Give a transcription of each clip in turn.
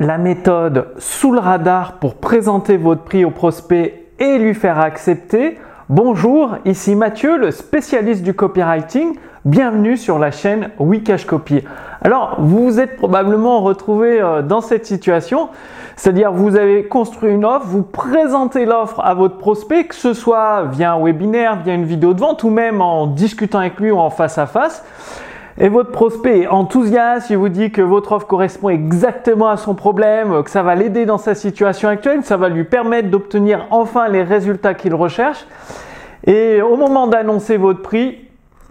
la méthode sous le radar pour présenter votre prix au prospect et lui faire accepter. Bonjour, ici Mathieu, le spécialiste du copywriting. Bienvenue sur la chaîne Wikash Copy. Alors, vous vous êtes probablement retrouvé euh, dans cette situation, c'est-à-dire vous avez construit une offre, vous présentez l'offre à votre prospect, que ce soit via un webinaire, via une vidéo de vente ou même en discutant avec lui ou en face à face et votre prospect est enthousiaste, il vous dit que votre offre correspond exactement à son problème, que ça va l'aider dans sa situation actuelle, que ça va lui permettre d'obtenir enfin les résultats qu'il recherche. Et au moment d'annoncer votre prix,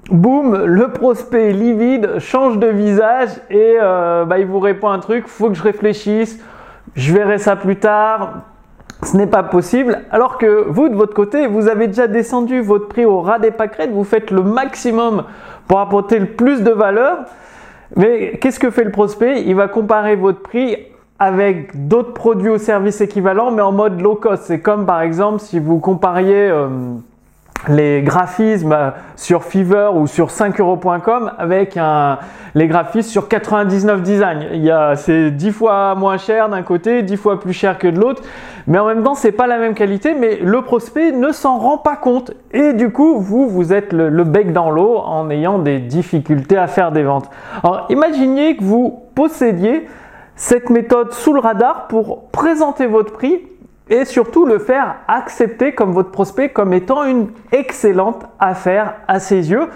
boum, le prospect livide change de visage et euh, bah, il vous répond un truc, faut que je réfléchisse, je verrai ça plus tard, ce n'est pas possible. Alors que vous, de votre côté, vous avez déjà descendu votre prix au ras des pâquerettes, vous faites le maximum pour apporter le plus de valeur. Mais qu'est-ce que fait le prospect? Il va comparer votre prix avec d'autres produits ou services équivalents, mais en mode low cost. C'est comme par exemple si vous compariez euh, les graphismes sur Fiverr ou sur 5euros.com avec les graphismes sur 99 Design. Il y a, c'est 10 fois moins cher d'un côté, 10 fois plus cher que de l'autre. Mais en même temps, c'est pas la même qualité, mais le prospect ne s'en rend pas compte. Et du coup, vous, vous êtes le bec dans l'eau en ayant des difficultés à faire des ventes. Alors, imaginez que vous possédiez cette méthode sous le radar pour présenter votre prix et surtout le faire accepter comme votre prospect comme étant une excellente affaire à ses yeux.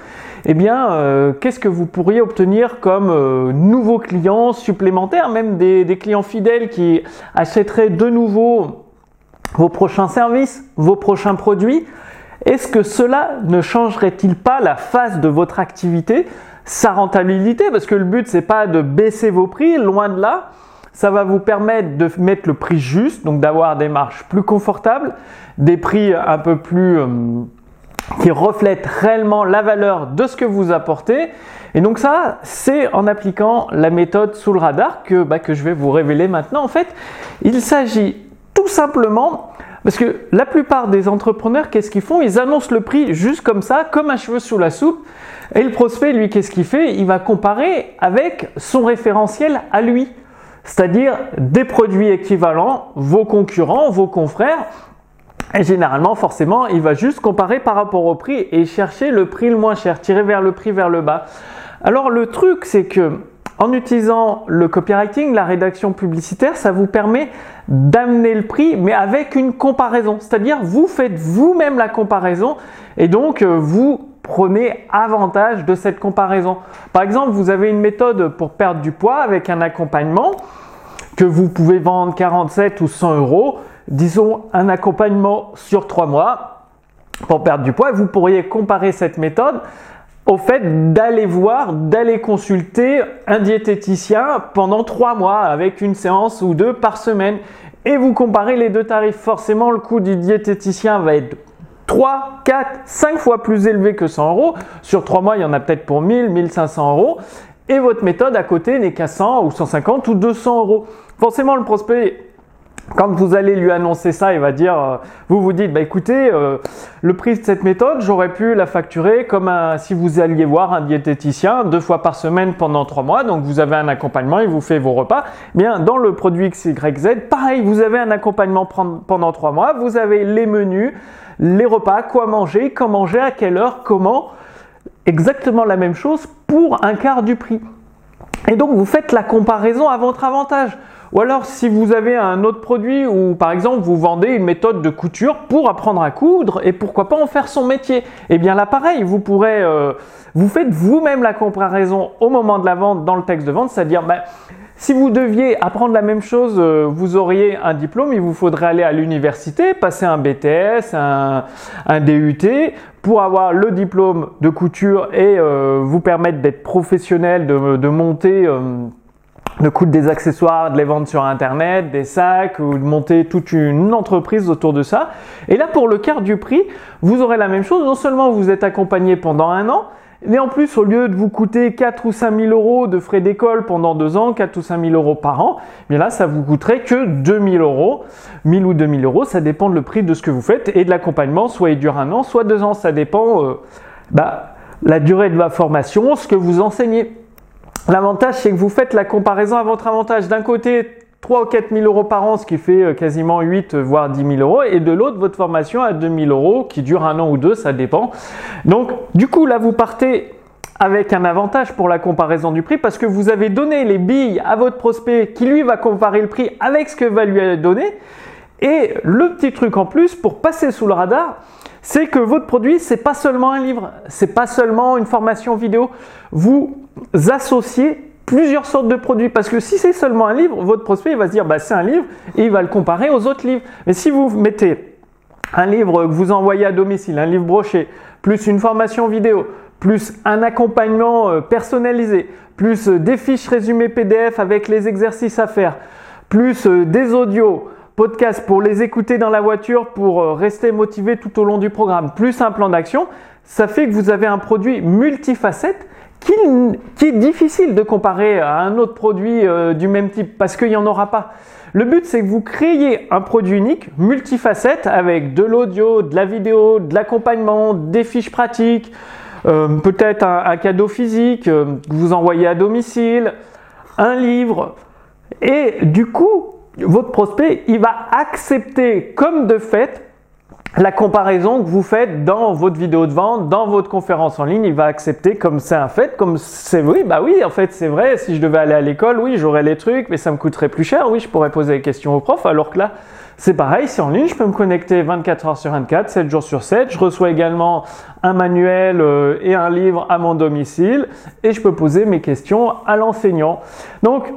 Eh bien, euh, qu'est-ce que vous pourriez obtenir comme euh, nouveaux clients supplémentaires, même des, des, clients fidèles qui achèteraient de nouveau vos prochains services, vos prochains produits? Est-ce que cela ne changerait-il pas la phase de votre activité, sa rentabilité? Parce que le but, c'est pas de baisser vos prix, loin de là. Ça va vous permettre de mettre le prix juste, donc d'avoir des marges plus confortables, des prix un peu plus euh, qui reflètent réellement la valeur de ce que vous apportez. Et donc ça, c'est en appliquant la méthode sous le radar que, bah, que je vais vous révéler maintenant. En fait, il s'agit tout simplement parce que la plupart des entrepreneurs, qu'est-ce qu'ils font? Ils annoncent le prix juste comme ça, comme un cheveu sous la soupe. Et le prospect, lui, qu'est-ce qu'il fait? Il va comparer avec son référentiel à lui c'est-à-dire des produits équivalents, vos concurrents, vos confrères. Et généralement, forcément, il va juste comparer par rapport au prix et chercher le prix le moins cher, tirer vers le prix vers le bas. Alors le truc, c'est que en utilisant le copywriting, la rédaction publicitaire, ça vous permet d'amener le prix, mais avec une comparaison. C'est-à-dire, vous faites vous-même la comparaison et donc euh, vous prenez avantage de cette comparaison. Par exemple, vous avez une méthode pour perdre du poids avec un accompagnement que vous pouvez vendre 47 ou 100 euros. Disons un accompagnement sur 3 mois pour perdre du poids. Vous pourriez comparer cette méthode au fait d'aller voir, d'aller consulter un diététicien pendant 3 mois avec une séance ou deux par semaine et vous comparez les deux tarifs. Forcément, le coût du diététicien va être 3, 4, 5 fois plus élevé que 100 euros. Sur 3 mois, il y en a peut-être pour 1000, 1500 euros. Et votre méthode à côté n'est qu'à 100 ou 150 ou 200 euros. Forcément, le prospect, quand vous allez lui annoncer ça, il va dire, euh, vous vous dites, bah écoutez, euh, le prix de cette méthode, j'aurais pu la facturer comme si vous alliez voir un diététicien deux fois par semaine pendant trois mois. Donc vous avez un accompagnement, il vous fait vos repas. Bien, dans le produit XYZ, pareil, vous avez un accompagnement pendant trois mois. Vous avez les menus, les repas, quoi manger, quand manger, à quelle heure, comment. Exactement la même chose pour un quart du prix. Et donc vous faites la comparaison à votre avantage. Ou alors si vous avez un autre produit ou par exemple vous vendez une méthode de couture pour apprendre à coudre et pourquoi pas en faire son métier. Eh bien là pareil, vous pourrez, euh, vous faites vous-même la comparaison au moment de la vente dans le texte de vente, c'est-à-dire ben, si vous deviez apprendre la même chose, euh, vous auriez un diplôme, il vous faudrait aller à l'université, passer un BTS, un, DUT pour avoir le diplôme de couture et euh, vous permettre d'être professionnel, de, monter, euh, de des accessoires, de les vendre sur Internet, des sacs ou de monter toute une entreprise autour de ça. Et là, pour le quart du prix, vous aurez la même chose. Non seulement vous êtes accompagné pendant un an, mais en plus, au lieu de vous coûter 4 ou 5 000 euros de frais d'école pendant deux ans, 4 ou 5 000 euros par an, bien là, ça vous coûterait que 2 000 euros. 1000 ou 2000 euros, ça dépend de le prix de ce que vous faites et de l'accompagnement, soit il dure un an, soit deux ans, ça dépend euh, bah, la durée de la formation, ce que vous enseignez. L'avantage, c'est que vous faites la comparaison à votre avantage. D'un côté, 3 ou 4 000 euros par an, ce qui fait euh, quasiment 8 voire 10 000 euros, et de l'autre votre formation à 2 000 euros qui dure un an ou deux, ça dépend. Donc du coup là vous partez avec un avantage pour la comparaison du prix parce que vous avez donné les billes à votre prospect qui lui va comparer le prix avec ce que va lui donner. Et le petit truc en plus pour passer sous le radar, c'est que votre produit, c'est pas seulement un livre, c'est pas seulement une formation vidéo. Vous associez plusieurs sortes de produits parce que si c'est seulement un livre, votre prospect va se dire bah, c'est un livre et il va le comparer aux autres livres. Mais si vous mettez un livre que vous envoyez à domicile, un livre broché, plus une formation vidéo, plus un accompagnement euh, personnalisé, plus euh, des fiches résumées PDF avec les exercices à faire, plus euh, des audios, podcasts pour les écouter dans la voiture pour rester motivé tout au long du programme, plus un plan d'action, ça fait que vous avez un produit multifacette qui, est difficile de comparer à un autre produit du même type parce qu'il n'y en aura pas. Le but, c'est que vous créiez un produit unique, multifacette, avec de l'audio, de la vidéo, de l'accompagnement, des fiches pratiques, euh, peut-être un, cadeau physique euh, que vous envoyez à domicile, un livre, et du coup, votre prospect, il va accepter comme de fait la comparaison que vous faites dans votre vidéo de vente, dans votre conférence en ligne, il va accepter comme c'est un fait, comme c'est oui, bah oui, en fait c'est vrai, si je devais aller à l'école, oui, j'aurais les trucs, mais ça me coûterait plus cher, oui, je pourrais poser des questions au prof, alors que là, c'est pareil, c'est en ligne, je peux me connecter 24 heures sur 24, 7 jours sur 7. Je reçois également un manuel euh, et un livre à mon domicile et je peux poser mes questions à l'enseignant. Donc,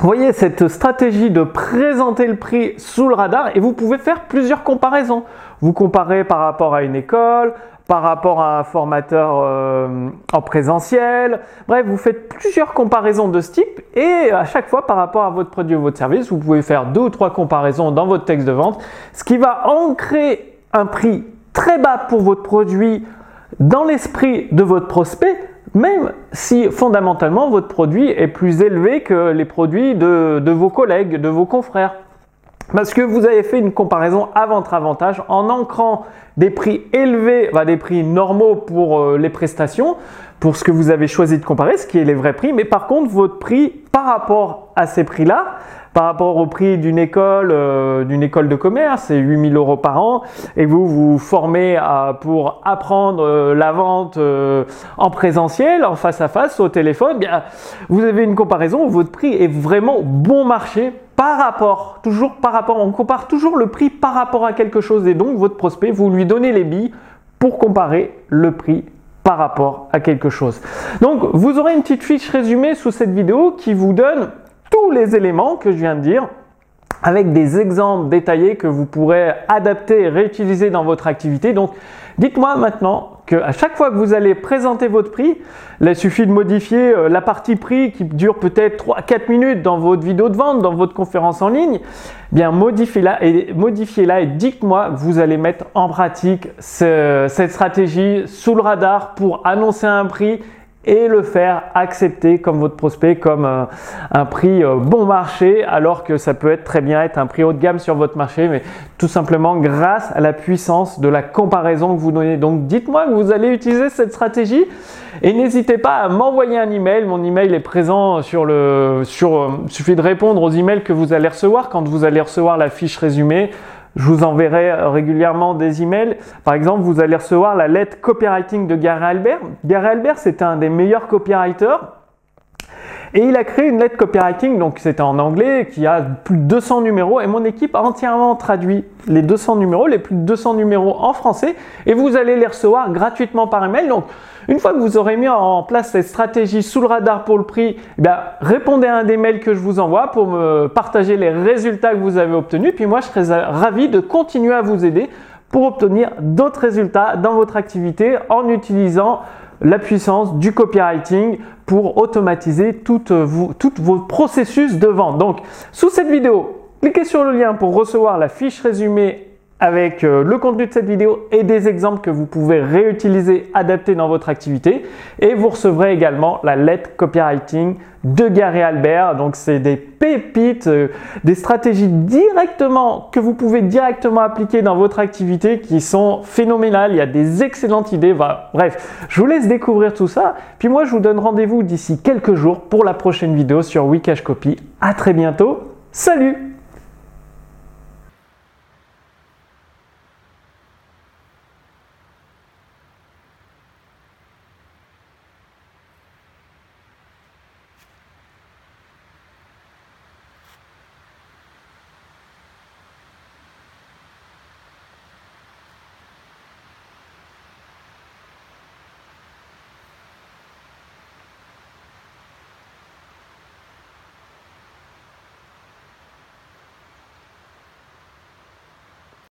voyez cette stratégie de présenter le prix sous le radar et vous pouvez faire plusieurs comparaisons. Vous comparez par rapport à une école, par rapport à un formateur euh, en présentiel. Bref, vous faites plusieurs comparaisons de ce type et à chaque fois par rapport à votre produit ou votre service, vous pouvez faire deux ou trois comparaisons dans votre texte de vente, ce qui va ancrer un prix très bas pour votre produit dans l'esprit de votre prospect, même si fondamentalement votre produit est plus élevé que les produits de, vos collègues, de vos confrères. Parce que vous avez fait une comparaison à votre avantage en ancrant des prix élevés, des prix normaux pour euh, les prestations, pour ce que vous avez choisi de comparer, ce qui est les vrais prix, mais par contre votre prix par rapport à ces prix-là, par rapport au prix d'une école, euh, d'une école de commerce, c'est 8000 euros par an, et vous vous formez pour apprendre euh, la vente en présentiel, en face à face, au téléphone, bien, vous avez une comparaison où votre prix est vraiment bon marché par rapport, toujours par rapport, on compare toujours le prix par rapport à quelque chose et donc votre prospect, vous lui donnez les billes pour comparer le prix par rapport à quelque chose. Donc vous aurez une petite fiche résumée sous cette vidéo qui vous donne tous les éléments que je viens de dire avec des exemples détaillés que vous pourrez adapter et réutiliser dans votre activité. Donc dites-moi maintenant à chaque fois que vous allez présenter votre prix, il suffit de modifier euh, la partie prix qui dure peut-être 3-4 minutes dans votre vidéo de vente, dans votre conférence en ligne. Eh bien, modifiez-la et modifiez-la et dites-moi que vous allez mettre en pratique cette stratégie sous le radar pour annoncer un prix et le faire accepter comme votre prospect comme euh, un prix euh, bon marché alors que ça peut être très bien être un prix haut de gamme sur votre marché mais tout simplement grâce à la puissance de la comparaison que vous donnez. Donc dites-moi que vous allez utiliser cette stratégie et n'hésitez pas à m'envoyer un email. Mon email est présent sur le sur euh, suffit de répondre aux emails que vous allez recevoir quand vous allez recevoir la fiche résumée je vous enverrai régulièrement des emails. Par exemple, vous allez recevoir la lettre copywriting de Gary Albert. Gary Albert, c'est un des meilleurs copywriters. Et il a créé une lettre copywriting, donc c'était en anglais, qui a plus de 200 numéros. Et mon équipe a entièrement traduit les 200 numéros, les plus de 200 numéros en français. Et vous allez les recevoir gratuitement par email. Donc, une fois que vous aurez mis en place cette stratégie sous le radar pour le prix, eh répondez à un des mails que je vous envoie pour me partager les résultats que vous avez obtenus. Puis moi, je serai ravi de continuer à vous aider pour obtenir d'autres résultats dans votre activité en utilisant la puissance du copywriting pour automatiser toutes vos, vos processus de vente. Donc, sous cette vidéo, cliquez sur le lien pour recevoir la fiche résumée avec euh, le contenu de cette vidéo et des exemples que vous pouvez réutiliser, adapter dans votre activité. Et vous recevrez également la lettre copywriting de Gary Albert. Donc c'est des pépites, euh, des stratégies directement que vous pouvez directement appliquer dans votre activité qui sont phénoménales. Il y a des excellentes idées. bref, je vous laisse découvrir tout ça. Puis moi, je vous donne rendez-vous d'ici quelques jours pour la prochaine vidéo sur Wikash Copy. À très bientôt. Salut